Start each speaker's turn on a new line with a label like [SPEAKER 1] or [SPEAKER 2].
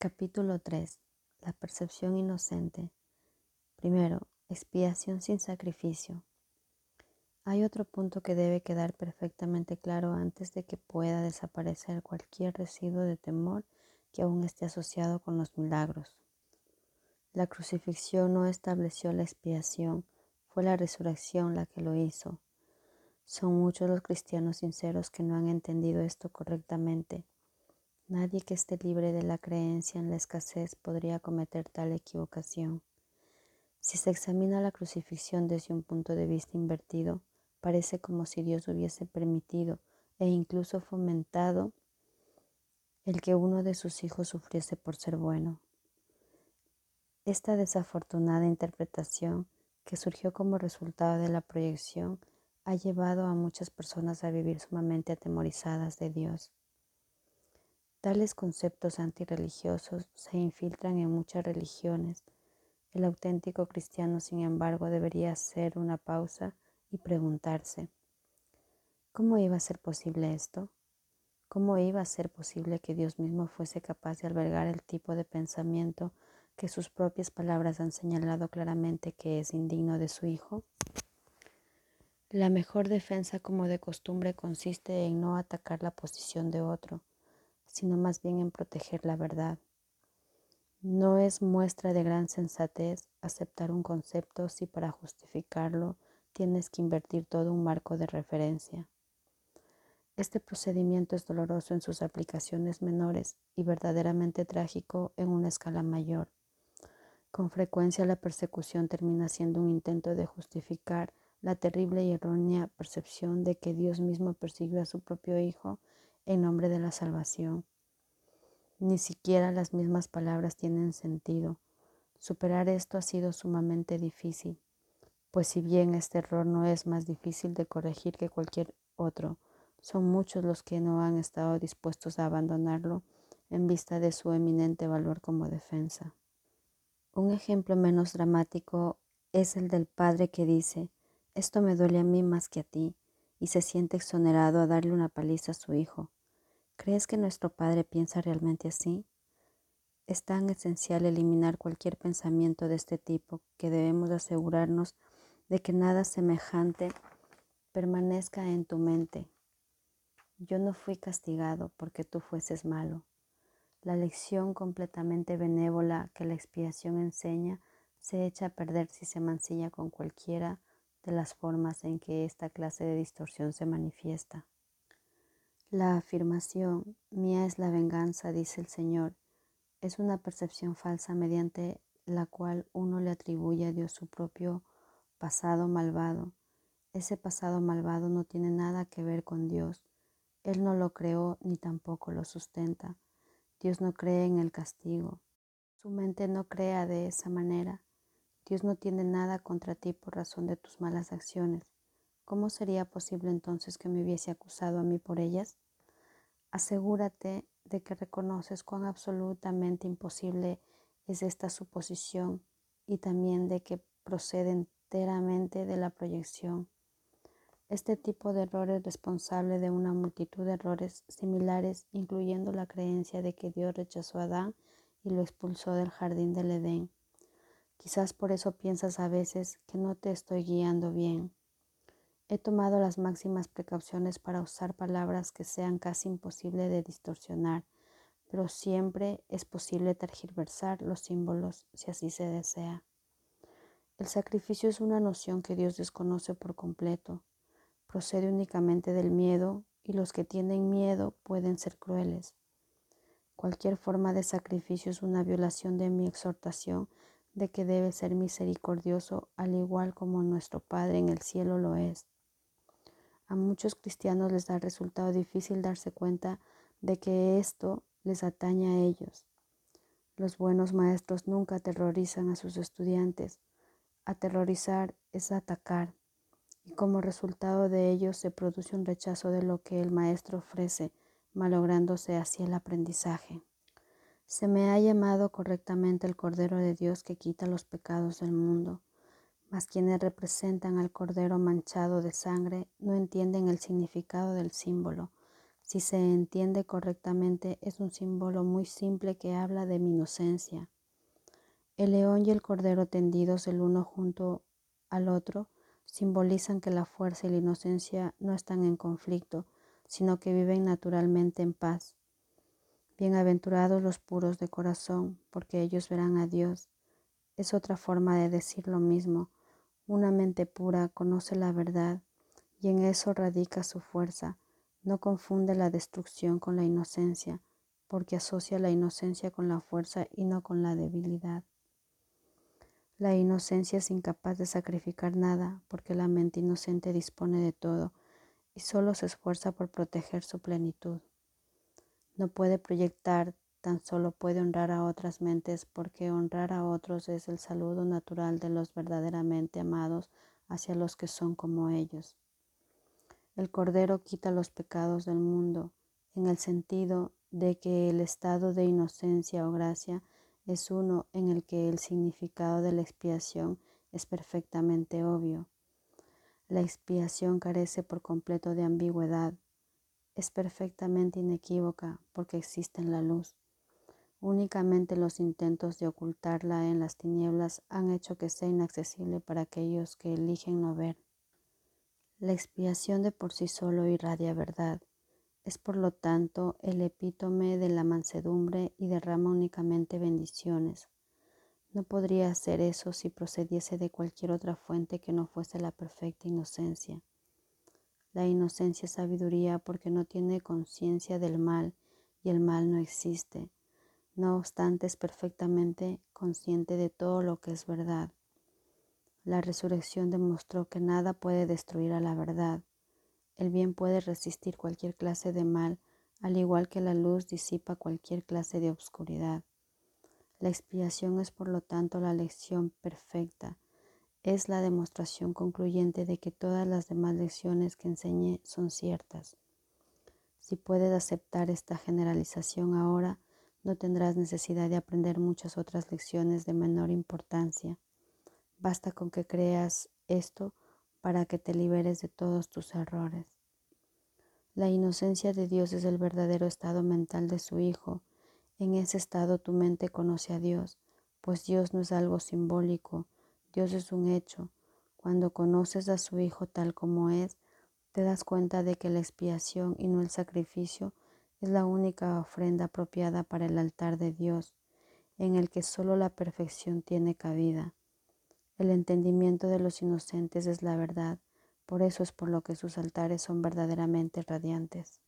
[SPEAKER 1] Capítulo 3. La percepción inocente. Primero, expiación sin sacrificio. Hay otro punto que debe quedar perfectamente claro antes de que pueda desaparecer cualquier residuo de temor que aún esté asociado con los milagros. La crucifixión no estableció la expiación, fue la resurrección la que lo hizo. Son muchos los cristianos sinceros que no han entendido esto correctamente. Nadie que esté libre de la creencia en la escasez podría cometer tal equivocación. Si se examina la crucifixión desde un punto de vista invertido, parece como si Dios hubiese permitido e incluso fomentado el que uno de sus hijos sufriese por ser bueno. Esta desafortunada interpretación, que surgió como resultado de la proyección, ha llevado a muchas personas a vivir sumamente atemorizadas de Dios. Tales conceptos antirreligiosos se infiltran en muchas religiones. El auténtico cristiano, sin embargo, debería hacer una pausa y preguntarse, ¿cómo iba a ser posible esto? ¿Cómo iba a ser posible que Dios mismo fuese capaz de albergar el tipo de pensamiento que sus propias palabras han señalado claramente que es indigno de su Hijo? La mejor defensa, como de costumbre, consiste en no atacar la posición de otro, sino más bien en proteger la verdad. No es muestra de gran sensatez aceptar un concepto si para justificarlo tienes que invertir todo un marco de referencia. Este procedimiento es doloroso en sus aplicaciones menores y verdaderamente trágico en una escala mayor. Con frecuencia la persecución termina siendo un intento de justificar la terrible y errónea percepción de que Dios mismo persiguió a su propio Hijo en nombre de la salvación. Ni siquiera las mismas palabras tienen sentido. Superar esto ha sido sumamente difícil, pues si bien este error no es más difícil de corregir que cualquier otro, son muchos los que no han estado dispuestos a abandonarlo en vista de su eminente valor como defensa. Un ejemplo menos dramático es el del padre que dice, esto me duele a mí más que a ti, y se siente exonerado a darle una paliza a su hijo. ¿Crees que nuestro Padre piensa realmente así? Es tan esencial eliminar cualquier pensamiento de este tipo que debemos asegurarnos de que nada semejante permanezca en tu mente. Yo no fui castigado porque tú fueses malo. La lección completamente benévola que la expiación enseña se echa a perder si se mancilla con cualquiera de las formas en que esta clase de distorsión se manifiesta. La afirmación, mía es la venganza, dice el Señor, es una percepción falsa mediante la cual uno le atribuye a Dios su propio pasado malvado. Ese pasado malvado no tiene nada que ver con Dios. Él no lo creó ni tampoco lo sustenta. Dios no cree en el castigo. Su mente no crea de esa manera. Dios no tiene nada contra ti por razón de tus malas acciones. ¿Cómo sería posible entonces que me hubiese acusado a mí por ellas? Asegúrate de que reconoces cuán absolutamente imposible es esta suposición y también de que procede enteramente de la proyección. Este tipo de error es responsable de una multitud de errores similares, incluyendo la creencia de que Dios rechazó a Adán y lo expulsó del jardín del Edén. Quizás por eso piensas a veces que no te estoy guiando bien. He tomado las máximas precauciones para usar palabras que sean casi imposible de distorsionar, pero siempre es posible tergiversar los símbolos si así se desea. El sacrificio es una noción que Dios desconoce por completo. Procede únicamente del miedo y los que tienen miedo pueden ser crueles. Cualquier forma de sacrificio es una violación de mi exhortación de que debe ser misericordioso al igual como nuestro Padre en el cielo lo es. A muchos cristianos les da resultado difícil darse cuenta de que esto les atañe a ellos. Los buenos maestros nunca aterrorizan a sus estudiantes. Aterrorizar es atacar y como resultado de ello se produce un rechazo de lo que el maestro ofrece, malográndose así el aprendizaje. Se me ha llamado correctamente el Cordero de Dios que quita los pecados del mundo, mas quienes representan al Cordero manchado de sangre no entienden el significado del símbolo, Si se entiende correctamente, es un símbolo muy simple que habla de mi inocencia. El león y el cordero tendidos el uno junto al otro simbolizan que la fuerza y la inocencia no están en conflicto, sino que viven naturalmente en paz. Bienaventurados los puros de corazón, porque ellos verán a Dios. Es otra forma de decir lo mismo. Una mente pura conoce la verdad y en eso radica su fuerza. No confunde la destrucción con la inocencia, porque asocia la inocencia con la fuerza y no con la debilidad. La inocencia es incapaz de sacrificar nada, porque la mente inocente dispone de todo y solo se esfuerza por proteger su plenitud. No puede proyectar, tan solo puede honrar a otras mentes porque honrar a otros es el saludo natural de los verdaderamente amados hacia los que son como ellos. El Cordero quita los pecados del mundo en el sentido de que el estado de inocencia o gracia es uno en el que el significado de la expiación es perfectamente obvio. La expiación carece por completo de ambigüedad es perfectamente inequívoca porque existe en la luz. Únicamente los intentos de ocultarla en las tinieblas han hecho que sea inaccesible para aquellos que eligen no ver. La expiación de por sí solo irradia verdad. Es por lo tanto el epítome de la mansedumbre y derrama únicamente bendiciones. No podría hacer eso si procediese de cualquier otra fuente que no fuese la perfecta inocencia. La inocencia es sabiduría porque no tiene conciencia del mal y el mal no existe. No obstante, es perfectamente consciente de todo lo que es verdad. La resurrección demostró que nada puede destruir a la verdad. El bien puede resistir cualquier clase de mal, al igual que la luz disipa cualquier clase de obscuridad. La expiación es por lo tanto la lección perfecta es la demostración concluyente de que todas las demás lecciones que enseñé son ciertas. Si puedes aceptar esta generalización ahora, no tendrás necesidad de aprender muchas otras lecciones de menor importancia. Basta con que creas esto para que te liberes de todos tus errores. La inocencia de Dios es el verdadero estado mental de su Hijo. En ese estado tu mente conoce a Dios, pues Dios no es algo simbólico, Dios es un hecho. Cuando conoces a su Hijo tal como es, te das cuenta de que la expiación y no el sacrificio es la única ofrenda apropiada para el altar de Dios, en el que solo la perfección tiene cabida. El entendimiento de los inocentes es la verdad, por eso es por lo que sus altares son verdaderamente radiantes.